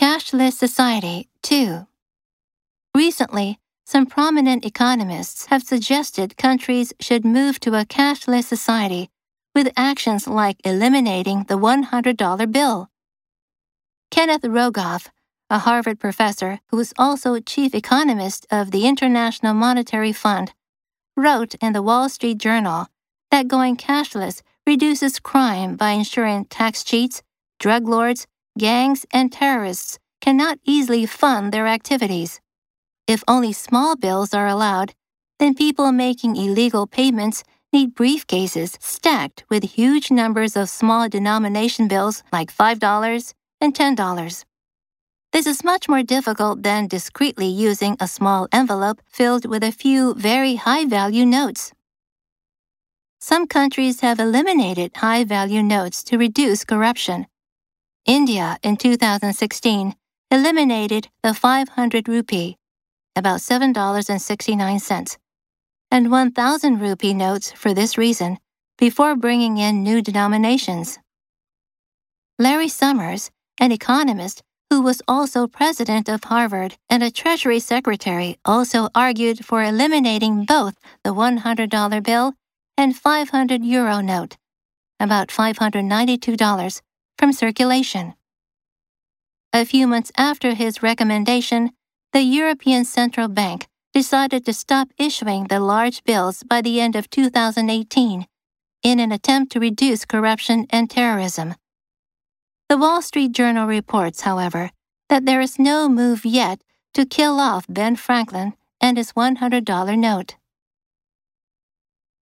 cashless society, two. Recently, some prominent economists have suggested countries should move to a cashless society with actions like eliminating the $100 bill. Kenneth Rogoff, a Harvard professor who is also chief economist of the International Monetary Fund, wrote in the Wall Street Journal that going cashless reduces crime by ensuring tax cheats, drug lords, gangs, and terrorists cannot easily fund their activities. If only small bills are allowed, then people making illegal payments need briefcases stacked with huge numbers of small denomination bills like $5 and $10. This is much more difficult than discreetly using a small envelope filled with a few very high value notes. Some countries have eliminated high value notes to reduce corruption. India in 2016 eliminated the 500 rupee, about $7.69, and 1,000 rupee notes for this reason before bringing in new denominations. Larry Summers, an economist who was also president of Harvard and a Treasury Secretary, also argued for eliminating both the $100 bill and 500 euro note, about $592, from circulation. A few months after his recommendation, the European Central Bank decided to stop issuing the large bills by the end of 2018 in an attempt to reduce corruption and terrorism. The Wall Street Journal reports, however, that there is no move yet to kill off Ben Franklin and his $100 note.